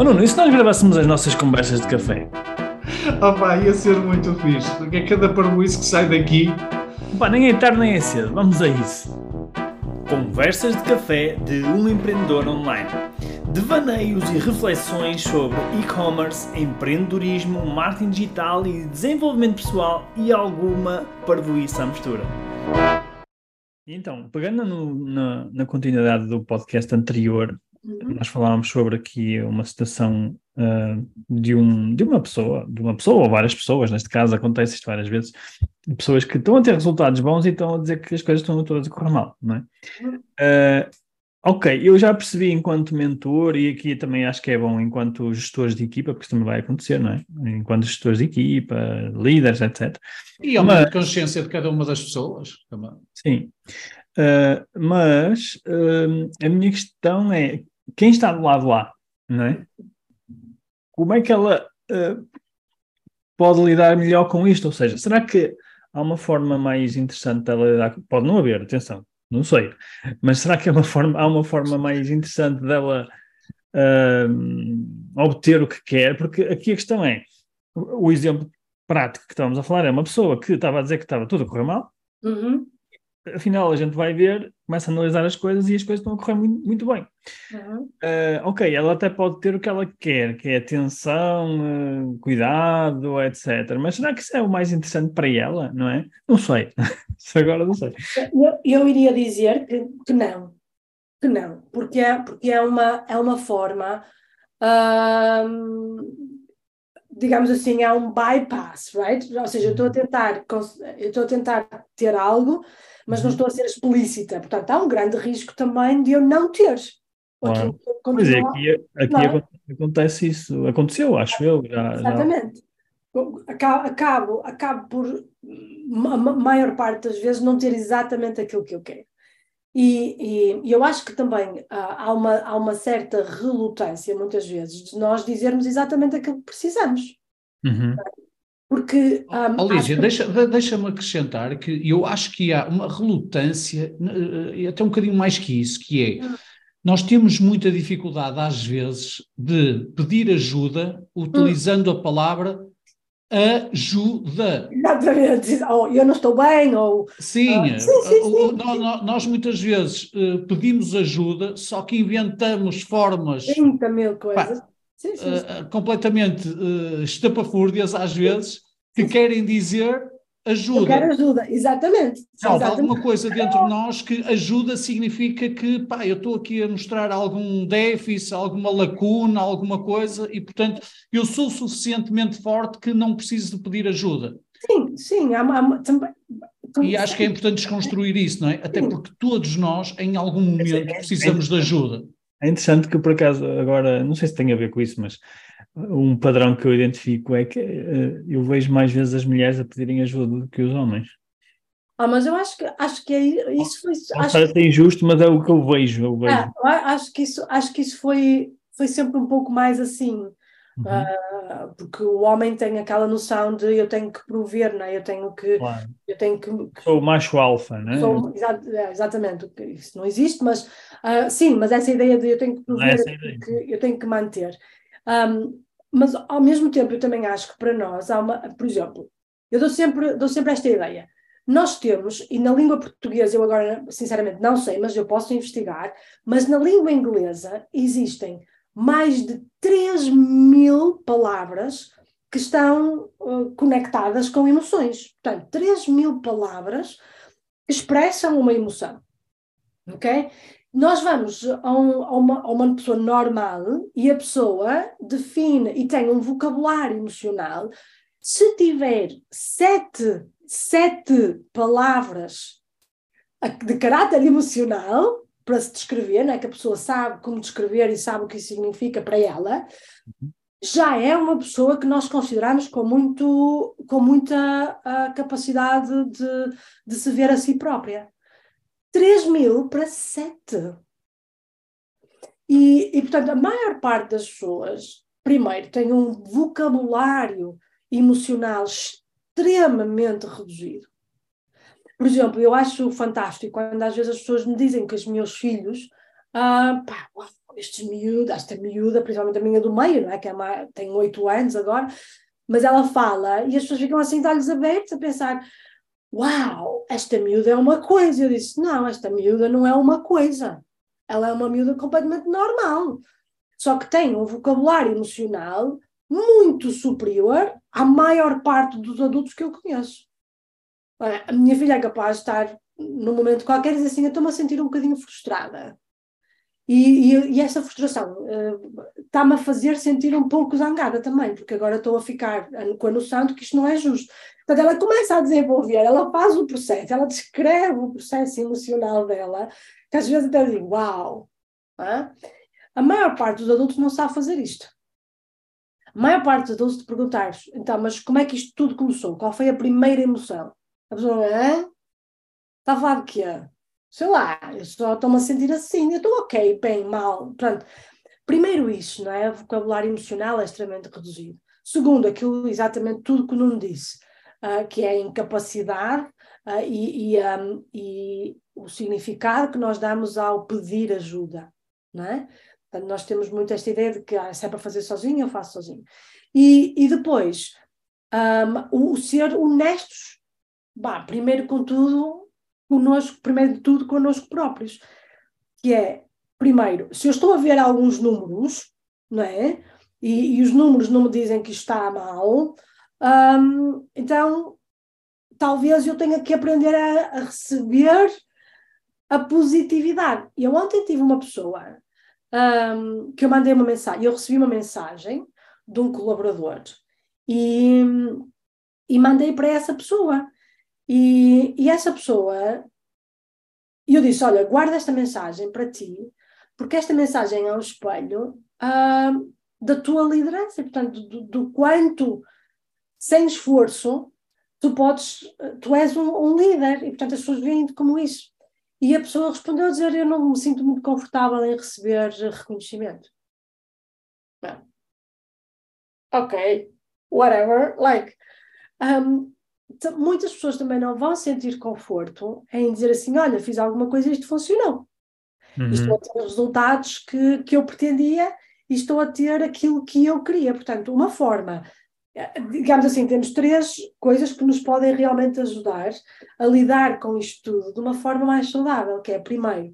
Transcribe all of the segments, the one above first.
Oh Nuno, e se nós gravássemos as nossas conversas de café? Oh pá, ia ser muito fixe, porque é cada parboice que sai daqui. Pá, nem é tarde nem é cedo, vamos a isso. Conversas de café de um empreendedor online. Devaneios e reflexões sobre e-commerce, empreendedorismo, marketing digital e desenvolvimento pessoal e alguma parvoíça à mistura. Então, pegando no, na, na continuidade do podcast anterior, Uhum. Nós falávamos sobre aqui uma situação uh, de, um, de uma pessoa, de uma pessoa ou várias pessoas, neste caso acontece isto várias vezes, pessoas que estão a ter resultados bons e estão a dizer que as coisas estão todas a correr mal, não é? Uh, ok, eu já percebi enquanto mentor e aqui também acho que é bom enquanto gestores de equipa, porque isso também vai acontecer, não é? Enquanto gestores de equipa, líderes, etc. E aumento de consciência de cada uma das pessoas também. Sim. Uh, mas uh, a minha questão é quem está do lado lá, não é? Como é que ela uh, pode lidar melhor com isto? Ou seja, será que há uma forma mais interessante dela lidar? Pode não haver, atenção, não sei. Mas será que há uma forma, há uma forma mais interessante dela uh, obter o que quer? Porque aqui a questão é, o exemplo prático que estávamos a falar é uma pessoa que estava a dizer que estava tudo a correr mal, uhum afinal a gente vai ver, começa a analisar as coisas e as coisas estão a correr muito, muito bem. Uhum. Uh, ok, ela até pode ter o que ela quer, que é atenção, uh, cuidado, etc. Mas será que isso é o mais interessante para ela, não é? Não sei. isso agora não sei. Eu, eu iria dizer que, que, não. Que não, porque é, porque é, uma, é uma forma. Digamos assim, é um bypass, right? Ou seja, eu estou a tentar, eu estou a tentar ter algo mas não uhum. estou a ser explícita. Portanto, há um grande risco também de eu não ter. Claro. Mas é, aqui, aqui é? acontece isso, aconteceu, acho eu. Já, Exatamente. Já... Acabo, acabo por, a maior parte das vezes, não ter exatamente aquilo que eu quero. E, e eu acho que também ah, há, uma, há uma certa relutância, muitas vezes, de nós dizermos exatamente aquilo que precisamos. Uhum. Porque. Um, Alísia, que... deixa, deixa-me acrescentar que eu acho que há uma relutância, eh, até um bocadinho mais que isso, que é. Hum. Nós temos muita dificuldade, às vezes, de pedir ajuda utilizando hum. a palavra ajuda. Exatamente, ou eu não estou bem, ou. Sim, uh, sim, sim, sim. Nós, nós, muitas vezes uh, pedimos ajuda, só que inventamos formas. 30 mil coisas. Pá, sim, uh, completamente estapafúrdias, às vezes, que querem dizer ajuda. Eu quero ajuda, exatamente. Não, alguma coisa dentro de nós que ajuda significa que, pá, eu estou aqui a mostrar algum déficit, alguma lacuna, alguma coisa, e portanto eu sou suficientemente forte que não preciso de pedir ajuda. Sim, sim, há, há, também. E acho que é importante desconstruir isso, não é? Até porque todos nós, em algum momento, precisamos de ajuda. É interessante que, por acaso, agora, não sei se tem a ver com isso, mas um padrão que eu identifico é que uh, eu vejo mais vezes as mulheres a pedirem ajuda do que os homens. Ah, mas eu acho que, acho que é, isso foi. Acho parece que... injusto, mas é o que eu vejo. Eu vejo. Ah, acho que isso, acho que isso foi, foi sempre um pouco mais assim. Uhum. Uh, porque o homem tem aquela noção de eu tenho que prover, não é? eu tenho que. Claro. Eu tenho que, Sou o macho alfa, não é? Sou, é, exatamente, isso não existe, mas uh, sim, mas essa ideia de eu tenho que prover, eu, que, eu tenho que manter. Um, mas ao mesmo tempo eu também acho que para nós há uma, por exemplo, eu dou sempre, dou sempre esta ideia. Nós temos, e na língua portuguesa eu agora sinceramente não sei, mas eu posso investigar, mas na língua inglesa existem mais de 3 mil palavras que estão uh, conectadas com emoções. Portanto, 3 mil palavras expressam uma emoção. Ok? Nós vamos a, um, a, uma, a uma pessoa normal e a pessoa define e tem um vocabulário emocional. Se tiver sete, sete palavras de caráter emocional, para se descrever, né? que a pessoa sabe como descrever e sabe o que isso significa para ela, já é uma pessoa que nós consideramos com, muito, com muita uh, capacidade de, de se ver a si própria. 3 mil para 7. E, e, portanto, a maior parte das pessoas, primeiro, tem um vocabulário emocional extremamente reduzido. Por exemplo, eu acho fantástico quando às vezes as pessoas me dizem que os meus filhos, ah, pá, estes miúdos, esta miúda, principalmente a minha do meio, não é? que é uma, tem oito anos agora, mas ela fala e as pessoas ficam assim de olhos abertos a pensar uau, esta miúda é uma coisa. Eu disse, não, esta miúda não é uma coisa. Ela é uma miúda completamente normal. Só que tem um vocabulário emocional muito superior à maior parte dos adultos que eu conheço. A minha filha é capaz de estar num momento qualquer e dizer assim, eu estou-me a sentir um bocadinho frustrada. E, e, e essa frustração está-me a fazer sentir um pouco zangada também, porque agora estou a ficar com a noção de que isto não é justo. Portanto, ela começa a desenvolver, ela faz o processo, ela descreve o processo emocional dela, que às vezes até digo, uau! A maior parte dos adultos não sabe fazer isto. A maior parte dos adultos te perguntar, então, mas como é que isto tudo começou? Qual foi a primeira emoção? A pessoa, hã? Está a falar de quê? Sei lá, eu só estou-me a sentir assim, eu estou ok, bem, mal. Pronto. Primeiro, isso, não é? O vocabulário emocional é extremamente reduzido. Segundo, aquilo exatamente tudo que o Nuno disse, uh, que é a incapacidade uh, e, e, um, e, o significado que nós damos ao pedir ajuda, não é? Portanto, nós temos muito esta ideia de que ah, se é para fazer sozinho, eu faço sozinho. E, e depois, um, o, ser honestos, bah, primeiro com connosco, primeiro de tudo, connosco próprios. Que é, primeiro, se eu estou a ver alguns números, não é? E, e os números não me dizem que está mal, um, então talvez eu tenha que aprender a, a receber a positividade. Eu ontem tive uma pessoa um, que eu mandei uma mensagem, eu recebi uma mensagem de um colaborador e, e mandei para essa pessoa. E, e essa pessoa, eu disse: Olha, guarda esta mensagem para ti, porque esta mensagem é um espelho uh, da tua liderança, portanto, do, do, quanto, sem esforço, tu podes, tu és um, um líder, e portanto as pessoas veem-te como isso. E a pessoa respondeu a dizer: Eu não me sinto muito confortável em receber reconhecimento. Well, ok, whatever, like. Um, muitas pessoas também não vão sentir conforto em dizer assim: olha, fiz alguma coisa e isto funcionou. Uhum. Estou a ter os resultados que, que eu pretendia e estou a ter aquilo que eu queria. Portanto, uma forma, eh, digamos assim, temos três coisas que nos podem realmente ajudar a lidar com isto tudo de uma forma mais saudável, que é, primeiro,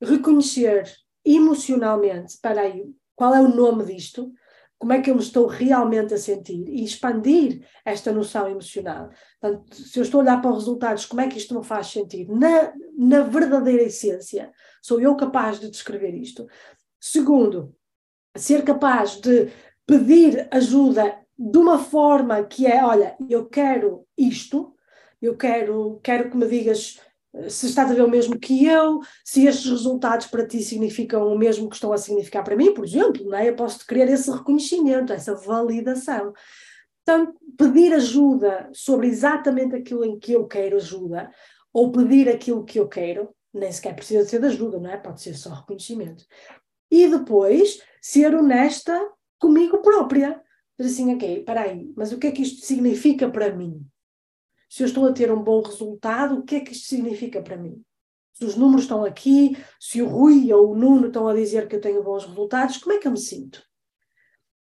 reconhecer emocionalmente, para aí, qual é o nome disto, como é que eu me estou realmente a sentir e expandir esta noção emocional. Portanto, se eu estou a olhar para os resultados, como é que isto me faz sentir? Na, na verdadeira essência, sou eu capaz de descrever isto? Segundo, ser capaz de pedir ajuda de uma forma que é, olha, eu quero isto, eu quero, quero que me digas se estás a ver o mesmo que eu, se estes resultados para ti significam o mesmo que estão a significar para mim, por exemplo, não é? eu posso querer esse reconhecimento, essa validação. Então, pedir ajuda sobre exatamente aquilo em que eu quero ajuda, ou pedir aquilo que eu quero, nem sequer precisa ser de ajuda, não é? Pode ser só reconhecimento. E depois, ser honesta comigo própria. Dizer assim, ok, espera aí, mas o que é que isto significa para mim? Se eu estou a ter um bom resultado, o que é que isto significa para mim? Se os números estão aqui, se o Rui ou o Nuno estão a dizer que eu tenho bons resultados, como é que eu me sinto?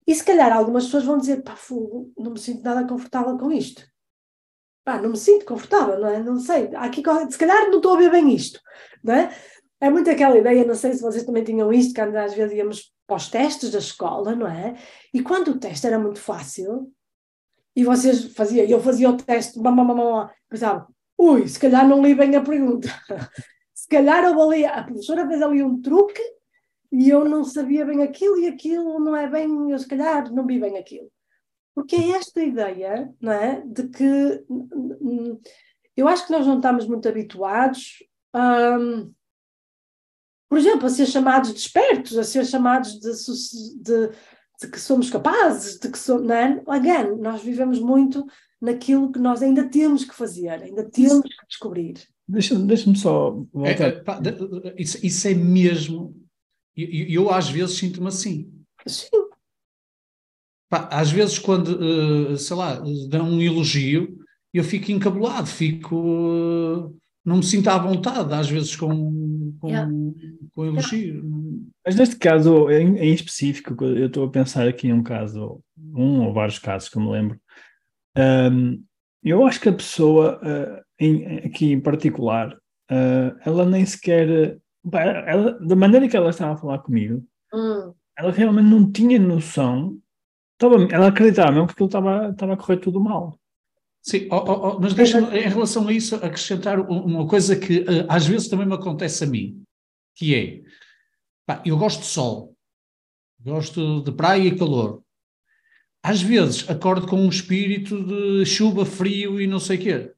E se calhar algumas pessoas vão dizer, pá, fogo, não me sinto nada confortável com isto. Pá, não me sinto confortável, não é? Não sei, aqui, se calhar não estou a ver bem isto, não é? É muito aquela ideia, não sei se vocês também tinham isto, quando às vezes íamos para os testes da escola, não é? E quando o teste era muito fácil, e vocês faziam, eu fazia o teste, mamamamam, pensava, ui, se calhar não li bem a pergunta. se calhar eu ali, a professora fez ali um truque e eu não sabia bem aquilo e aquilo não é bem, eu se calhar não vi bem aquilo. Porque é esta ideia, não é, de que eu acho que nós não estamos muito habituados, um, por exemplo, a ser chamados de espertos, a ser chamados de, de de que somos capazes, de que somos. Não é? Again, nós vivemos muito naquilo que nós ainda temos que fazer, ainda temos que descobrir. Deixa-me deixa só voltar. É, é, pá, isso, isso, é mesmo. Eu, eu às vezes sinto-me assim. Sim. Pá, às vezes, quando, uh, sei lá, dão um elogio, eu fico encabulado, fico. Não me sinto à vontade, às vezes, com, com, yeah. com elogio. Mas neste caso, em, em, específico, eu estou a pensar aqui um caso, um ou vários casos que eu me lembro. Um, eu acho que a pessoa, uh, em, aqui em particular, uh, ela nem sequer. Ela, da maneira que ela estava a falar comigo, hum. ela realmente não tinha noção. Estava, ela acreditava mesmo que aquilo estava, estava a correr tudo mal. Sim, oh, oh, oh, mas deixa-me, em relação a isso, acrescentar uma coisa que uh, às vezes também me acontece a mim, que é, pá, eu gosto de sol, gosto de praia e calor. Às vezes acordo com um espírito de chuva, frio e não sei o quê.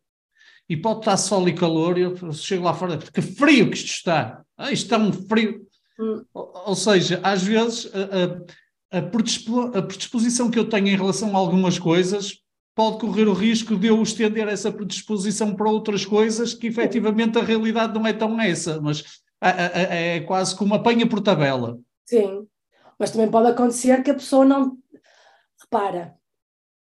E pode estar sol e calor, e eu chego lá fora, que frio que isto está! Ah, isto está um frio! Hum. Ou, ou, seja, às vezes a, a, a predisposição que eu tenho em relação a algumas coisas pode correr o risco de eu estender essa predisposição para outras coisas que efetivamente a realidade não é tão essa, mas é, quase como apanha por tabela. Sim, mas também pode acontecer que a pessoa não. Repara,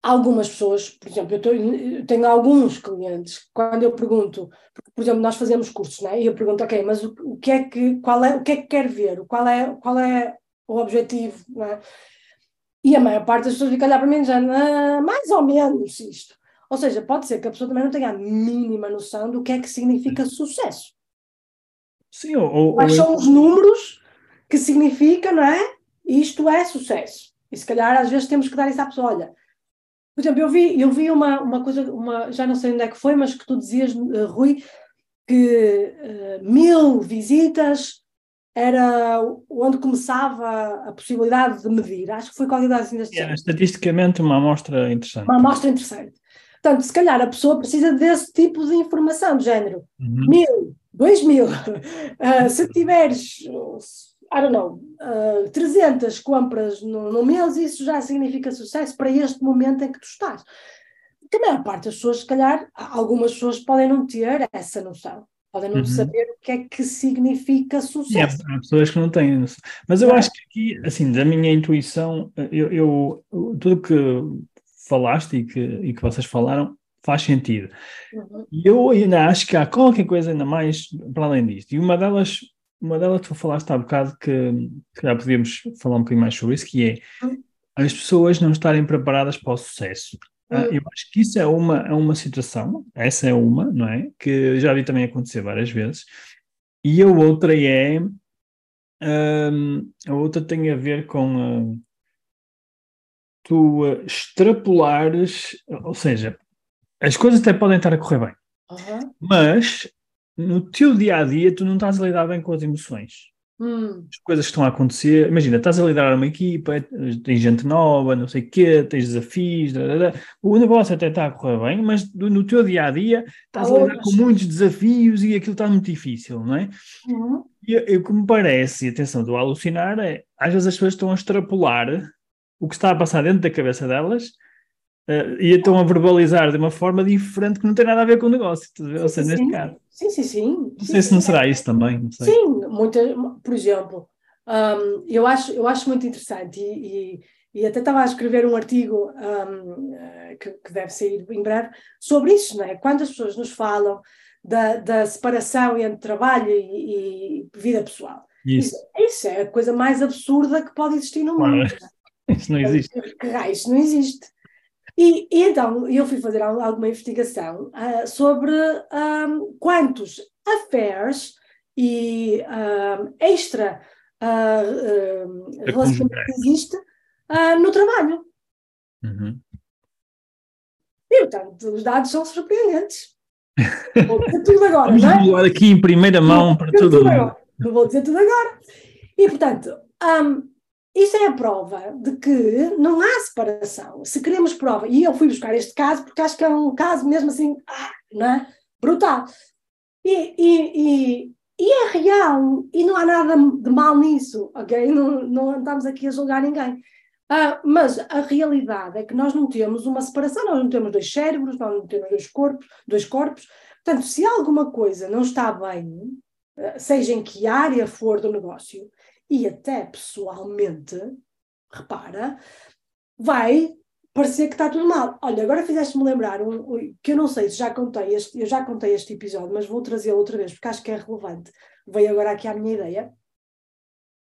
algumas pessoas, por exemplo, eu, tô, eu, tenho alguns clientes, quando eu pergunto, por exemplo, nós fazemos cursos, né? e eu pergunto, ok, mas o, o, que é que, qual é, o que é que quer ver? Qual é, qual é o objetivo? Né? E a maior parte das pessoas fica a olhar para mim dizendo, ah, mais ou menos isto. Ou seja, pode ser que a pessoa também não tenha a mínima noção do que é que significa sucesso. Sim, ou, Quais são os números que significa, não é? Isto é sucesso. E se calhar às vezes temos que dar isso à pessoa. Olha, por exemplo, eu vi, eu vi uma, uma coisa, uma, já não sei onde é que foi, mas que tu dizias, uh, Rui, que uh, mil visitas era onde começava a possibilidade de medir. Acho que foi qualquer coisa assim deste yeah, Estatisticamente, uma amostra interessante. Uma amostra interessante. Portanto, se calhar a pessoa precisa desse tipo de informação, de género. Uhum. Mil, dois mil. Uh, se tiveres, I don't know, uh, ah, 300 compras no, no mês, isso já significa sucesso para este momento em que tu estás. Que a maior parte das pessoas, se calhar, algumas pessoas podem não ter essa noção. Podem não uhum. saber o que é que significa sucesso. há pessoas que não têm. Mas eu é. acho que aqui, assim, da minha intuição, eu, eu tudo que falaste e que, e que vocês falaram faz sentido. Uhum. E eu ainda acho que há qualquer coisa ainda mais para além disto. E uma delas, uma delas que tu falaste há bocado que, que já podíamos falar um bocadinho mais sobre isso, que é uhum. as pessoas não estarem preparadas para o sucesso. Uh, eu acho que isso é uma, é uma situação, essa é uma, não é? Que já vi também acontecer várias vezes. E a outra é. Um, a outra tem a ver com. Uh, tu uh, extrapolares, ou seja, as coisas até podem estar a correr bem, uhum. mas no teu dia a dia tu não estás a lidar bem com as emoções. Hum. As coisas que estão a acontecer, imagina, estás a liderar uma equipa, tens gente nova, não sei o quê, tens desafios, o negócio até está a correr bem, mas no teu dia a dia estás a lidar com muitos desafios e aquilo está muito difícil, não é? Uhum. E o que me parece, e atenção, a alucinar, é às vezes as pessoas estão a extrapolar o que está a passar dentro da cabeça delas Uh, e estão a verbalizar de uma forma diferente que não tem nada a ver com o negócio, ou seja, neste caso. Sim, sim, sim. Não sei se não será isso também. Não sei. Sim, muita, por exemplo, um, eu, acho, eu acho muito interessante e, e, e até estava a escrever um artigo um, eh, que, que, deve sair em breve sobre isso, não é? Quando as pessoas nos falam da, da separação entre trabalho e, e vida pessoal. Isso. Isso, isso, é a coisa mais absurda que pode existir no mundo. Isso não existe. Isso não existe. E, e, então eu fui fazer alguma investigação uh, sobre um, quantos affairs e um, extra uh, relacionamento existe uh, no trabalho. Uhum. E, portanto, os dados são surpreendentes. Vou dizer tudo agora, Vamos não é? aqui em primeira mão para todo mundo. Não vou dizer tudo agora. E, portanto, um, isso é a prova de que não há separação. Se queremos prova, e eu fui buscar este caso porque acho que é um caso mesmo assim, ah, não é? brutal. E, e, e, e, é real, e não há nada de mal nisso, ok? Não, não estamos aqui a julgar ninguém. Ah, mas a realidade é que nós não temos uma separação, nós não temos dois cérebros, nós não temos dois corpos, dois corpos. Portanto, se alguma coisa não está bem, ah, seja em que área for do negócio, e até pessoalmente, repara, vai parecer que está tudo mal. Olha, agora fizeste-me lembrar um, um, que eu não sei se já contei este, eu já contei este episódio, mas vou trazê-lo outra vez porque acho que é relevante. Veio agora aqui à minha ideia.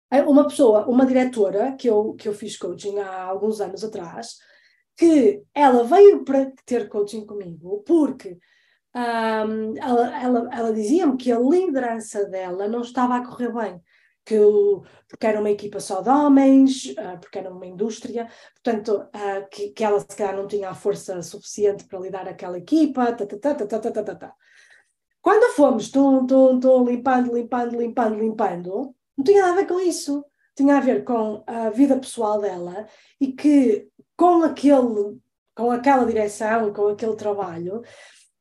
É uma pessoa, uma diretora que eu, que eu fiz coaching há alguns anos atrás, que ela veio para ter coaching comigo porque um, ela, ela, ela dizia-me que a liderança dela não estava a correr bem que porque era uma equipa só de homens, ah, porque era uma indústria, portanto, ah, que, que ela se calhar não tinha a força suficiente para lidar aquela equipa, tá, tá, tá, tá. Quando fomos, tum, tum, tum, limpando, limpando, limpando, limpando, não tinha nada a ver com isso. Tinha a ver com a vida pessoal dela e que com aquele, com aquela direção, com aquele trabalho,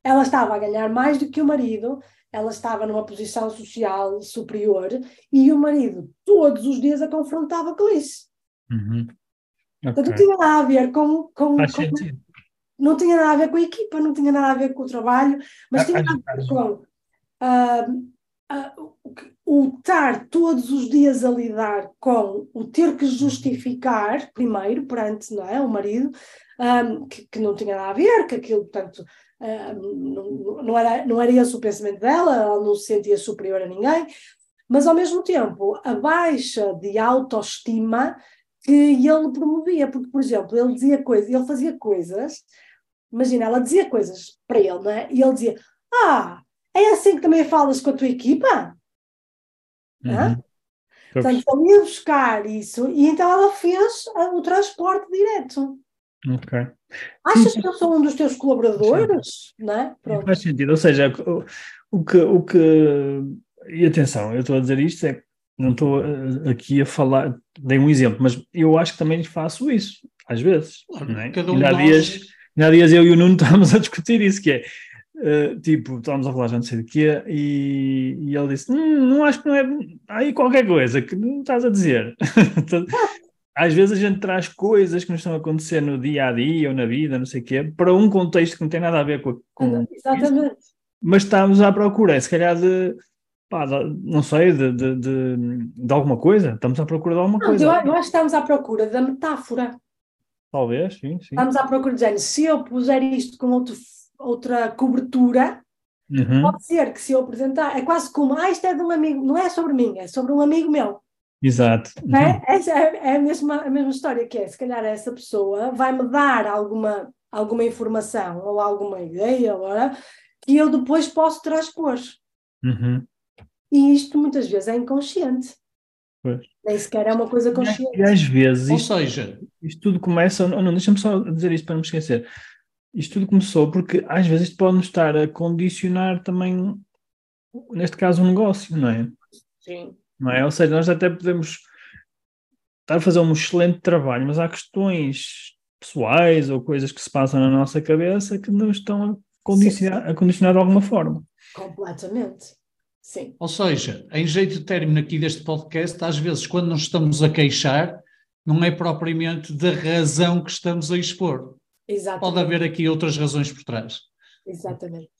ela estava a ganhar mais do que o marido ela estava numa posição social superior e o marido todos os dias a confrontava com isso. Uhum. Okay. Então, não tinha nada a ver com. com, com não tinha nada a ver com a equipa, não tinha nada a ver com o trabalho, mas ah, tinha a ver com uh, o estar todos os dias a lidar com o ter que justificar, primeiro, perante não é, o marido, um, que, que, não tinha nada a ver, que aquilo, portanto, não, não, era, não era esse o pensamento dela, ela não se sentia superior a ninguém, mas ao mesmo tempo a baixa de autoestima que ele promovia, porque, por exemplo, ele dizia coisas, ele fazia coisas, imagina, ela dizia coisas para ele, não é? E ele dizia: Ah, é assim que também falas com a tua equipa? Uhum. Portanto, ele ia buscar isso e então ela fez o transporte direto. Ok. Achas que eu sou um dos teus colaboradores? Não é? Pronto. Faz sentido. Ou seja, o, o, que, o que. E atenção, eu estou a dizer isto, é não estou eh, aqui a falar, dei um exemplo, mas eu acho que também faço isso, às vezes. Não é? Cada um há, dias, há dias eu e o Nuno estávamos a discutir isso, que é. Uh, tipo, estávamos a falar já não sei do que e, e ele disse: hum, Não acho que não é. Há aí qualquer coisa que não estás a dizer. às vezes a gente traz coisas que nos estão a acontecer no dia a dia ou na vida, não sei o quê, para um contexto que não tem nada a ver com. com Exatamente. Isso, mas estamos à procura, se calhar, de. Pá, não sei, de, de, de, de, alguma coisa. Estamos à procura de alguma não, coisa. Eu, eu acho que estamos à procura da metáfora. Talvez, sim, sim. Estamos à procura de dizer, se eu puser isto com outro, outra cobertura, uhum. pode ser que se eu apresentar, é quase como, ah, isto é de um amigo, não é sobre mim, é sobre um amigo meu. Exato. É? Essa é, é, a, mesma, a mesma história que é, se calhar essa pessoa vai-me dar alguma, alguma informação ou alguma ideia agora que eu depois posso transpor. Uhum. E isto muitas vezes é inconsciente. Pois. Nem sequer é uma coisa consciente. E às vezes, Ou seja, isto tudo começa. Não, não deixa-me só dizer isto para não me esquecer. Isto tudo começou porque às vezes isto pode nos estar a condicionar também, neste caso, um negócio, não é? Sim não é? Ou seja, nós até podemos estar a fazer um excelente trabalho, mas há questões pessoais ou coisas que se passam na nossa cabeça que nos estão a condicionar, a condicionar de alguma forma. Completamente. Sim. Ou seja, em jeito de término aqui deste podcast, às vezes quando nos estamos a queixar, não é propriamente da razão que estamos a expor. Exatamente. Pode haver aqui outras razões por trás. Exatamente.